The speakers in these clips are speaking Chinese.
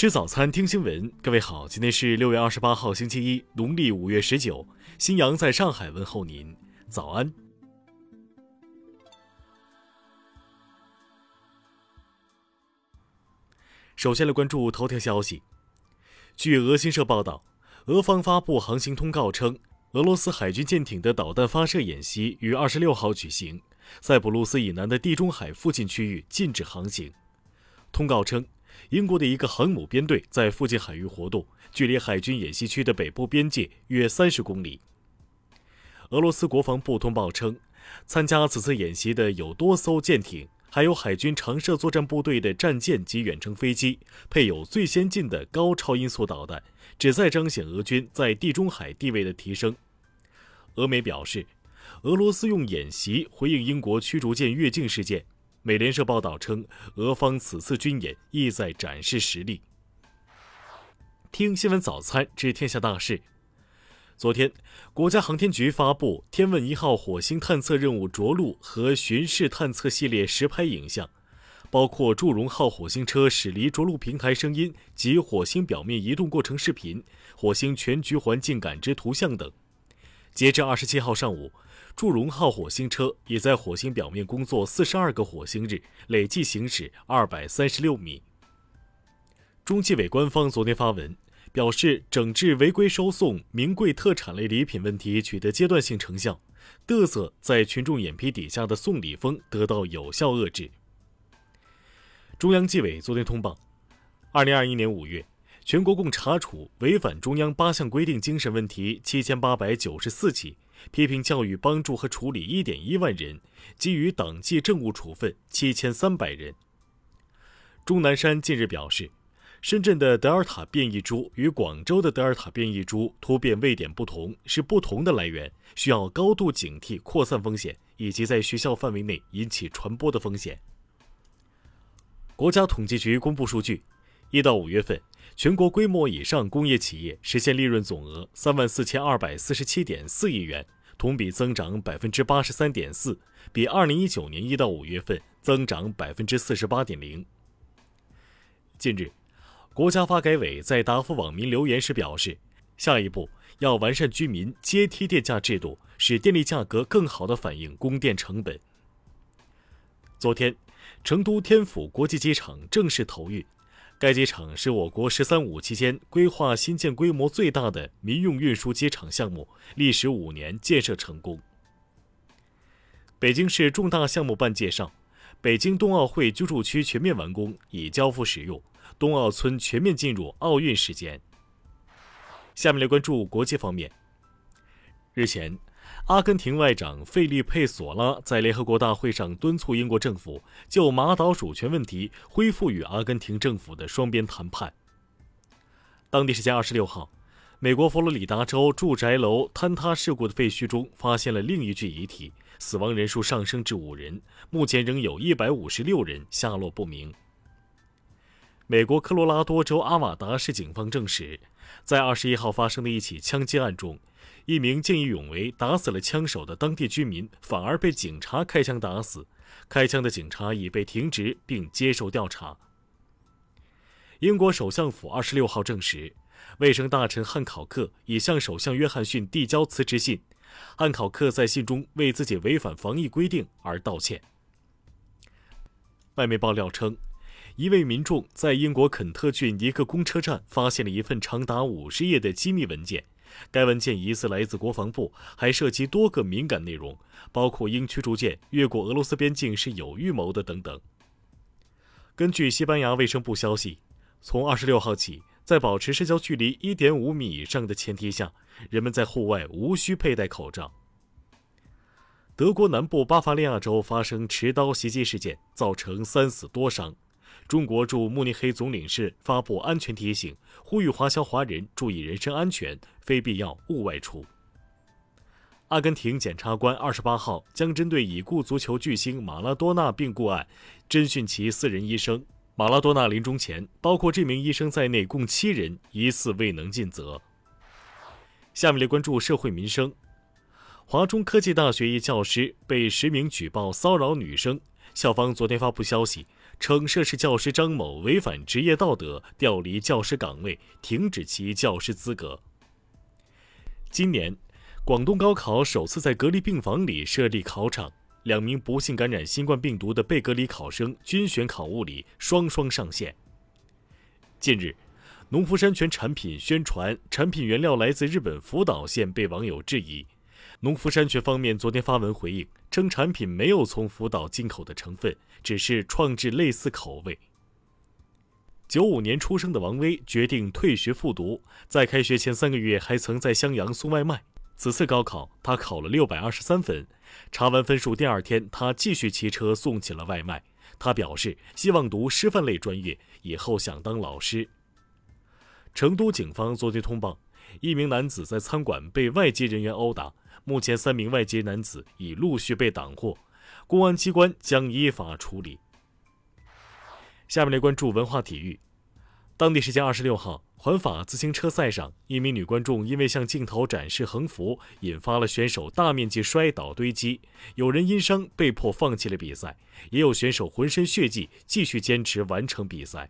吃早餐，听新闻。各位好，今天是六月二十八号，星期一，农历五月十九。新阳在上海问候您，早安。首先来关注头条消息。据俄新社报道，俄方发布航行通告称，俄罗斯海军舰艇的导弹发射演习于二十六号举行，在普鲁斯以南的地中海附近区域禁止航行。通告称。英国的一个航母编队在附近海域活动，距离海军演习区的北部边界约三十公里。俄罗斯国防部通报称，参加此次演习的有多艘舰艇，还有海军常设作战部队的战舰及远程飞机，配有最先进的高超音速导弹，旨在彰显俄军在地中海地位的提升。俄媒表示，俄罗斯用演习回应英国驱逐舰越境事件。美联社报道称，俄方此次军演意在展示实力。听新闻早餐知天下大事。昨天，国家航天局发布“天问一号”火星探测任务着陆和巡视探测系列实拍影像，包括祝融号火星车驶离着陆平台声音及火星表面移动过程视频、火星全局环境感知图像等。截至二十七号上午。祝融号火星车已在火星表面工作四十二个火星日，累计行驶二百三十六米。中纪委官方昨天发文表示，整治违规收送名贵特产类礼品问题取得阶段性成效，嘚瑟在群众眼皮底下的送礼风得到有效遏制。中央纪委昨天通报，二零二一年五月。全国共查处违反中央八项规定精神问题七千八百九十四起，批评教育帮助和处理一点一万人，给予党纪政务处分七千三百人。钟南山近日表示，深圳的德尔塔变异株与广州的德尔塔变异株突变位点不同，是不同的来源，需要高度警惕扩散风险以及在学校范围内引起传播的风险。国家统计局公布数据，一到五月份。全国规模以上工业企业实现利润总额三万四千二百四十七点四亿元，同比增长百分之八十三点四，比二零一九年一到五月份增长百分之四十八点零。近日，国家发改委在答复网民留言时表示，下一步要完善居民阶梯电价制度，使电力价格更好地反映供电成本。昨天，成都天府国际机场正式投运。该机场是我国“十三五”期间规划新建规模最大的民用运输机场项目，历时五年建设成功。北京市重大项目办介绍，北京冬奥会居住区全面完工，已交付使用，冬奥村全面进入奥运时间。下面来关注国际方面，日前。阿根廷外长费利佩·索拉在联合国大会上敦促英国政府就马岛主权问题恢复与阿根廷政府的双边谈判。当地时间二十六号，美国佛罗里达州住宅楼坍塌事故的废墟中发现了另一具遗体，死亡人数上升至五人，目前仍有一百五十六人下落不明。美国科罗拉多州阿瓦达市警方证实，在二十一号发生的一起枪击案中。一名见义勇为打死了枪手的当地居民，反而被警察开枪打死。开枪的警察已被停职并接受调查。英国首相府二十六号证实，卫生大臣汉考克已向首相约翰逊递交辞职信。汉考克在信中为自己违反防疫规定而道歉。外媒爆料称，一位民众在英国肯特郡一个公车站发现了一份长达五十页的机密文件。该文件疑似来自国防部，还涉及多个敏感内容，包括英驱逐舰越过俄罗斯边境是有预谋的等等。根据西班牙卫生部消息，从二十六号起，在保持社交距离一点五米以上的前提下，人们在户外无需佩戴口罩。德国南部巴伐利亚州发生持刀袭击事件，造成三死多伤。中国驻慕尼黑总领事发布安全提醒，呼吁华侨华人注意人身安全，非必要勿外出。阿根廷检察官二十八号将针对已故足球巨星马拉多纳病故案侦讯其私人医生。马拉多纳临终前，包括这名医生在内共七人疑似未能尽责。下面来关注社会民生。华中科技大学一教师被实名举报骚扰女生，校方昨天发布消息。称涉事教师张某违反职业道德，调离教师岗位，停止其教师资格。今年，广东高考首次在隔离病房里设立考场，两名不幸感染新冠病毒的被隔离考生均选考物理双双上线。近日，农夫山泉产品宣传产品原料来自日本福岛县被网友质疑。农夫山泉方面昨天发文回应，称产品没有从福岛进口的成分，只是创制类似口味。九五年出生的王威决定退学复读，在开学前三个月还曾在襄阳送外卖。此次高考，他考了六百二十三分。查完分数，第二天他继续骑车送起了外卖。他表示希望读师范类专业，以后想当老师。成都警方昨天通报，一名男子在餐馆被外籍人员殴打。目前，三名外籍男子已陆续被挡获，公安机关将依法处理。下面来关注文化体育。当地时间二十六号，环法自行车赛上，一名女观众因为向镜头展示横幅，引发了选手大面积摔倒堆积，有人因伤被迫放弃了比赛，也有选手浑身血迹，继续坚持完成比赛。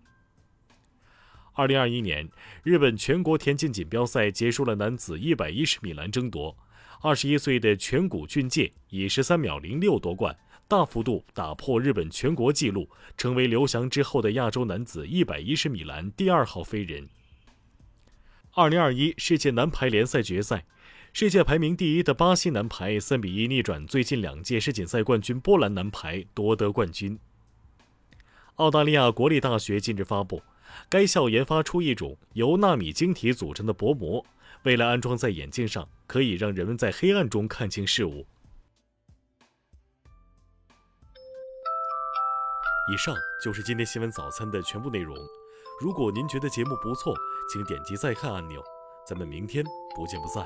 二零二一年，日本全国田径锦标赛结束了男子一百一十米栏争夺。二十一岁的全谷俊介以十三秒零六夺冠，大幅度打破日本全国纪录，成为刘翔之后的亚洲男子一百一十米栏第二号飞人。二零二一世界男排联赛决赛，世界排名第一的巴西男排三比一逆转最近两届世锦赛冠军波兰男排，夺得冠军。澳大利亚国立大学近日发布，该校研发出一种由纳米晶体组成的薄膜。未来安装在眼镜上，可以让人们在黑暗中看清事物。以上就是今天新闻早餐的全部内容。如果您觉得节目不错，请点击再看按钮。咱们明天不见不散。